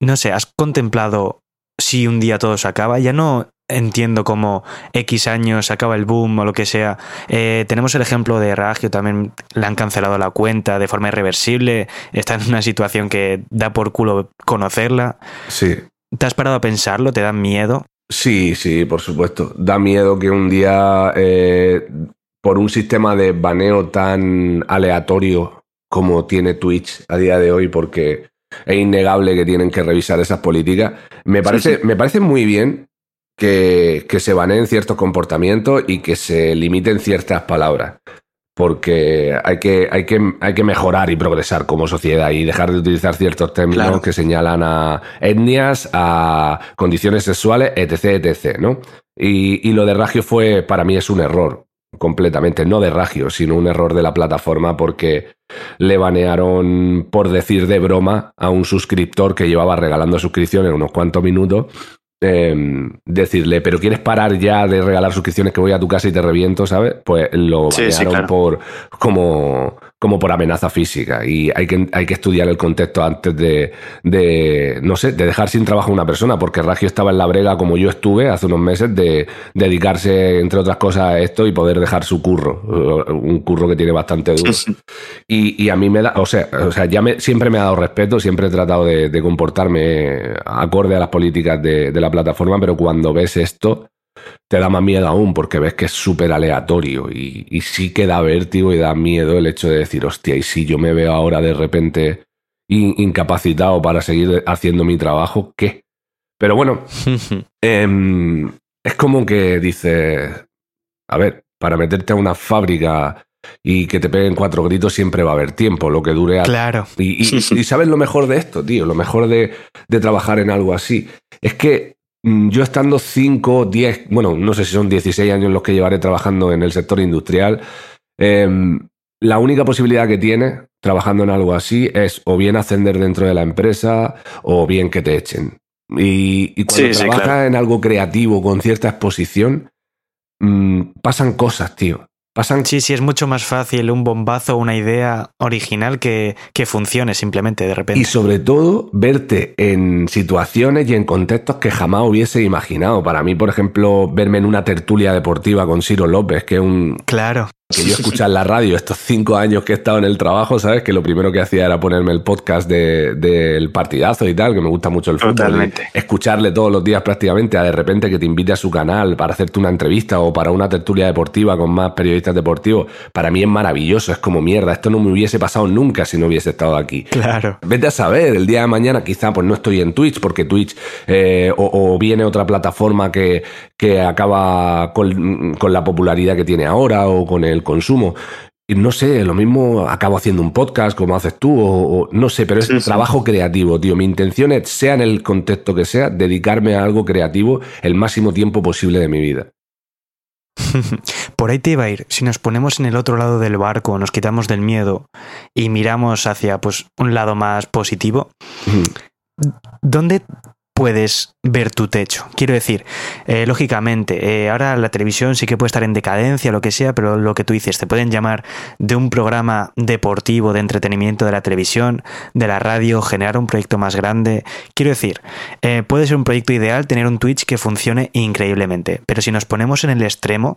no sé, ¿has contemplado si un día todo se acaba? Ya no entiendo cómo X años acaba el boom o lo que sea. Eh, tenemos el ejemplo de Ragio, también le han cancelado la cuenta de forma irreversible. Está en una situación que da por culo conocerla. Sí. ¿Te has parado a pensarlo? ¿Te da miedo? Sí, sí, por supuesto. Da miedo que un día, eh, por un sistema de baneo tan aleatorio como tiene Twitch a día de hoy, porque es innegable que tienen que revisar esas políticas, me parece, sí. me parece muy bien que, que se baneen ciertos comportamientos y que se limiten ciertas palabras. porque hay que, hay, que, hay que mejorar y progresar como sociedad y dejar de utilizar ciertos términos Claro. que señalan a etnias, a condiciones sexuales, etc, etc, ¿no? Y, y lo de Ragio fue, para mí es un error, completamente, no de Ragio, sino un error de la plataforma porque le banearon por decir de broma a un suscriptor que llevaba regalando suscripciones unos cuantos minutos. Eh, decirle, pero quieres parar ya de regalar suscripciones que voy a tu casa y te reviento, ¿sabes? Pues lo Sí, sí, banearon claro. por como, como por amenaza física. Y hay que, hay que estudiar el contexto antes de, de, no sé, de dejar sin trabajo a una persona, porque Ragio estaba en la brega como yo estuve hace unos meses de dedicarse, entre otras cosas, a esto y poder dejar su curro, eh, un curro que tiene bastante duro. Y, y a mí me da, o sea, o sea ya me, siempre me ha dado respeto, siempre he tratado de, de comportarme acorde a las políticas de, de la plataforma, pero cuando ves esto, te da más miedo aún, porque ves que es súper aleatorio y, y sí que da vértigo y da miedo el hecho de decir, hostia, y si yo me veo ahora de repente in- incapacitado para seguir haciendo mi trabajo, ¿qué? Pero bueno, [LAUGHS] em, es como que dices, a ver, para meterte a una fábrica y que te peguen cuatro gritos siempre va a haber tiempo, lo que dure... a- Claro. Y, y- y sabes lo mejor de esto, tío, lo mejor de, de trabajar en algo así. Es que yo estando 5, 10, bueno, no sé si son 16 años los que llevaré trabajando en el sector industrial, em, la única posibilidad que tienes trabajando en algo así es o bien ascender dentro de la empresa o bien que te echen. Y, y cuando Sí, sí, trabajas claro. en algo creativo con cierta exposición, mm, pasan cosas, tío. Pasan Sí, sí, es mucho más fácil un bombazo, una idea original que, que funcione simplemente de repente. Y sobre todo, verte en situaciones y en contextos que jamás hubiese imaginado. Para mí, por ejemplo, verme en una tertulia deportiva con Ciro López, que es un. Claro. Que yo escuché en la radio estos cinco años que he estado en el trabajo, ¿sabes? Que lo primero que hacía era ponerme el podcast de- del partidazo y tal, que me gusta mucho el fútbol. Totalmente. Escucharle todos los días prácticamente a de repente que te invite a su canal para hacerte una entrevista o para una tertulia deportiva con más periodistas deportivos. Para mí es maravilloso, es como mierda. Esto no me hubiese pasado nunca si no hubiese estado aquí. Claro. Vete a saber, el día de mañana quizá pues no estoy en Twitch porque Twitch eh, o, o viene otra plataforma que, que acaba con, con la popularidad que tiene ahora o con el consumo. Y no sé, lo mismo acabo haciendo un podcast como haces tú o, o no sé, pero es Sí, sí. trabajo creativo, tío. Mi intención es, sea en el contexto que sea, dedicarme a algo creativo el máximo tiempo posible de mi vida. [LAUGHS] Por ahí te iba a ir. Si nos ponemos en el otro lado del barco, nos quitamos del miedo y miramos hacia pues, un lado más positivo, ¿dónde puedes ver tu techo? Quiero decir, eh, lógicamente, eh, ahora la televisión sí que puede estar en decadencia, lo que sea, pero lo que tú dices, te pueden llamar de un programa deportivo, de entretenimiento de la televisión, de la radio, generar un proyecto más grande. Quiero decir, eh, puede ser un proyecto ideal tener un Twitch que funcione increíblemente, pero si nos ponemos en el extremo,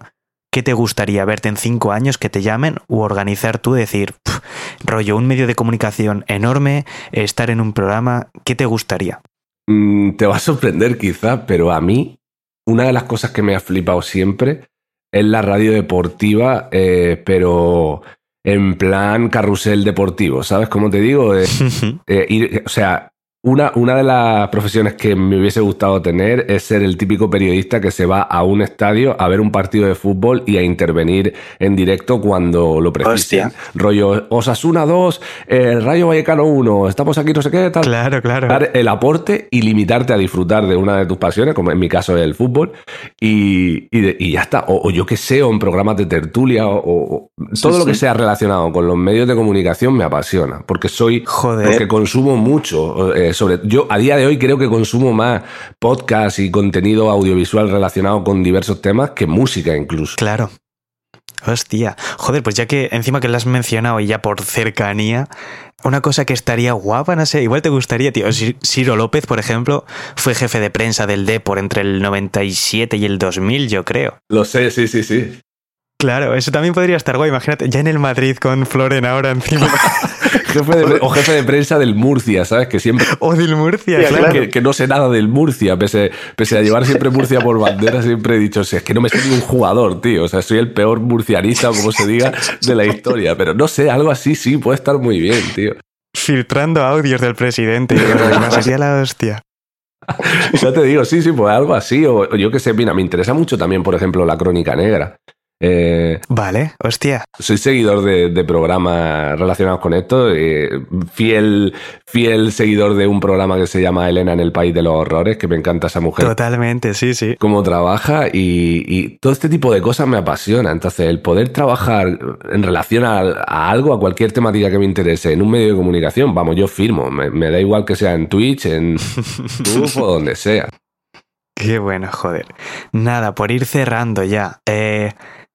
¿Qué te gustaría verte en cinco años que te llamen u organizar tú, decir, "Pf, rollo, un medio de comunicación enorme, estar en un programa? ¿Qué te gustaría? Mm, te va a sorprender quizás, pero a mí una de las cosas que me ha flipado siempre es la radio deportiva, eh, pero en plan carrusel deportivo, ¿sabes cómo te digo? Eh, [LAUGHS] eh, ir- o sea, una, una de las profesiones que me hubiese gustado tener es ser el típico periodista que se va a un estadio a ver un partido de fútbol y a intervenir en directo cuando lo precisen. Hostia. Rollo Osasuna 2, eh, Rayo Vallecano 1, estamos aquí no sé qué, tal. Claro, claro. Dar el aporte y limitarte a disfrutar de una de tus pasiones, como en mi caso es el fútbol, y, y, de- y ya está. O, o yo qué sé, o en programas de tertulia, o, o- todo lo que sea relacionado con los medios de comunicación me apasiona, porque soy, Joder. porque consumo mucho. eh, sobre, yo a día de hoy creo que consumo más podcast y contenido audiovisual relacionado con diversos temas que música incluso. Claro. Hostia. Joder, pues ya que encima que lo has mencionado y ya por cercanía, una cosa que estaría guapa, no sé, igual te gustaría, tío. Ciro López, por ejemplo, fue jefe de prensa del Depor entre el 97 y el 2000, yo creo. Lo sé, sí, sí, sí. Claro, eso también podría estar guay. Imagínate, ya en el Madrid con Floren ahora encima. [LAUGHS] Jefe de- o jefe de prensa del Murcia, ¿sabes? Que siempre o del Murcia, Claro, claro. Que, que no sé nada del Murcia, pese, pese a llevar siempre Murcia por bandera, siempre he dicho, si es que no me sé ni un jugador, tío. O sea, soy el peor murcianista, o como se diga, de la historia. Pero no sé, algo así sí puede estar muy bien, tío. Filtrando audios del presidente. y demás, Sería la hostia. Ya te digo, sí, sí, pues algo así. O, o yo qué sé, mira, me interesa mucho también, por ejemplo, la crónica negra. Eh, vale, hostia. Soy seguidor de, de programas relacionados con esto. eh, fiel, fiel seguidor de un programa que se llama Elena en el País de los Horrores, que me encanta esa mujer. Totalmente, sí, sí. Cómo trabaja y, y todo este tipo de cosas me apasiona. Entonces, el poder trabajar en relación a, a algo, a cualquier temática que me interese en un medio de comunicación, vamos, yo firmo. Me, me da igual que sea en Twitch, en [LAUGHS] YouTube o donde sea. Qué bueno, joder. Nada, por ir cerrando ya. Eh,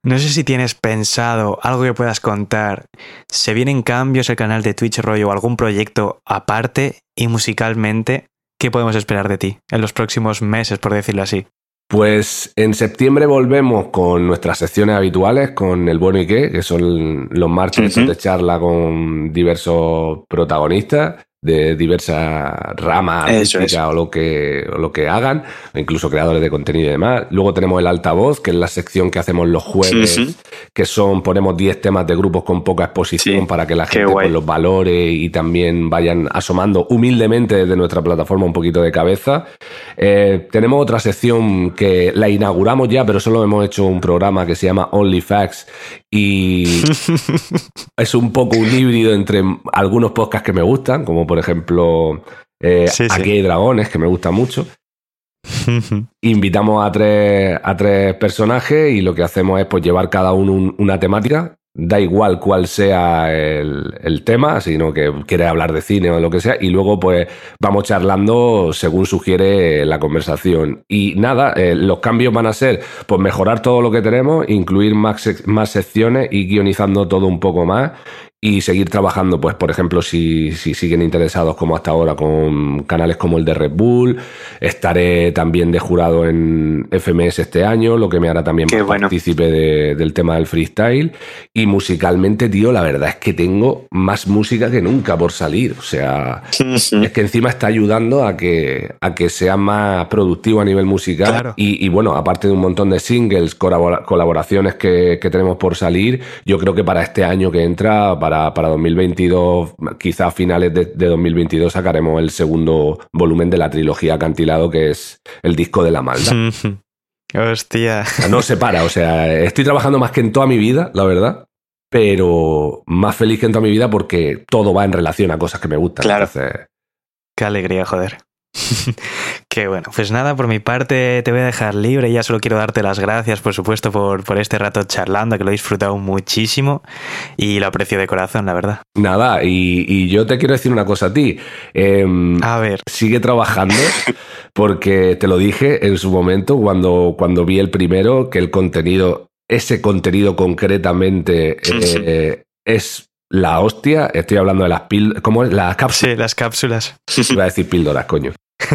no sé si tienes pensado algo que puedas contar. ¿Se vienen cambios el canal de Twitch rollo o algún proyecto aparte y musicalmente? ¿Qué podemos esperar de ti en los próximos meses, por decirlo así? Pues en septiembre volvemos con nuestras secciones habituales, con el bueno y qué, que son los marches Ujú. de charla con diversos protagonistas de diversas ramas Eso artísticas o lo que o lo que hagan, incluso creadores de contenido y demás. Luego tenemos el altavoz, que es la sección que hacemos los jueves, que son ponemos 10 temas de grupos con poca exposición Sí, para que la gente pues, los valore y también vayan asomando humildemente desde nuestra plataforma un poquito de cabeza. Eh, tenemos otra sección que la inauguramos ya, pero solo hemos hecho un programa que se llama Only Facts y [LAUGHS] es un poco un híbrido entre algunos podcasts que me gustan, como por ejemplo eh, Sí, sí. Aquí hay dragones, que me gusta mucho. Invitamos a tres, a tres personajes y lo que hacemos es pues, llevar cada uno un- una temática. Da igual cuál sea el, el tema, sino que quiere hablar de cine o de lo que sea, y luego pues vamos charlando según sugiere la conversación. Y nada, eh, los cambios van a ser pues mejorar todo lo que tenemos, incluir más, más secciones y guionizando todo un poco más y seguir trabajando, pues, por ejemplo, si, si siguen interesados como hasta ahora con canales como el de Red Bull, estaré también de jurado en FMS este año, lo que me hará también Qué bueno. partícipe de- del tema del freestyle. Y musicalmente, tío, la verdad es que tengo más música que nunca por salir. O sea, es que encima está ayudando a que, a que sea más productivo a nivel musical. Claro. Y, y bueno, aparte de un montón de singles, colabora- colaboraciones que, que tenemos por salir, yo creo que para este año que entra, para, para 2022, quizá a finales de, de 2022, sacaremos el segundo volumen de la trilogía Acantilado, que es el disco de la maldad. [LAUGHS] Hostia. Sea, no se para, o sea, estoy trabajando más que en toda mi vida, la verdad. Pero más feliz que en toda mi vida porque todo va en relación a cosas que me gustan. Claro. Entonces, Qué alegría, joder. [LAUGHS] Qué bueno. Pues nada, por mi parte te voy a dejar libre. Ya solo quiero darte las gracias, por supuesto, por, por este rato charlando, que lo he disfrutado muchísimo y lo aprecio de corazón, la verdad. Nada, y, y yo te quiero decir una cosa a ti. Em, A ver. Sigue trabajando, [LAUGHS] porque te lo dije en su momento cuando, cuando vi el primero, que el contenido, ese contenido concretamente eh, es la hostia. Estoy hablando de las píldoras. ¿Cómo es? Las cápsulas. Sí, las cápsulas. Iba a decir píldoras, coño. [LAUGHS]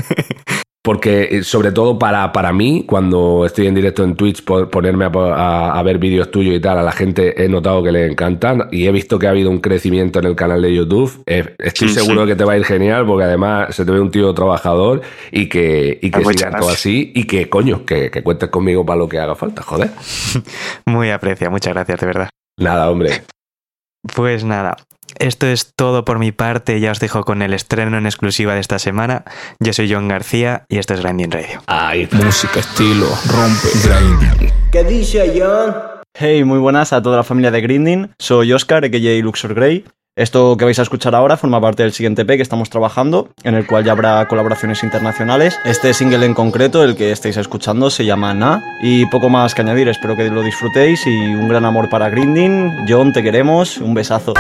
Porque, eh, sobre todo para, para mí, cuando estoy en directo en Twitch, por ponerme a, a- a ver vídeos tuyos y tal, a la gente he notado que le encantan y he visto que ha habido un crecimiento en el canal de YouTube. Eh, estoy Sí, seguro sí. de que te va a ir genial porque además se te ve un tío trabajador y que, y que sigas todo así y que, coño, que, que cuentes conmigo para lo que haga falta, joder. [LAUGHS] Muy aprecia, muchas gracias, de verdad. Nada, hombre. Pues nada, esto es todo por mi parte. Ya os dejo con el estreno en exclusiva de esta semana. Yo soy John García y esto es Grinding Radio. Ahí Música, estilo, rompe, grinding. ¿Qué dice John? Hey, muy buenas a toda la familia de Grinding. Soy Oscar, a.k.a. Luxor Grey. Esto que vais a escuchar ahora forma parte del siguiente EP que estamos trabajando, en el cual ya habrá colaboraciones internacionales. Este single en concreto, el que estáis escuchando, se llama Na. Y poco más que añadir, espero que lo disfrutéis y un gran amor para Grinding. John, te queremos, un besazo.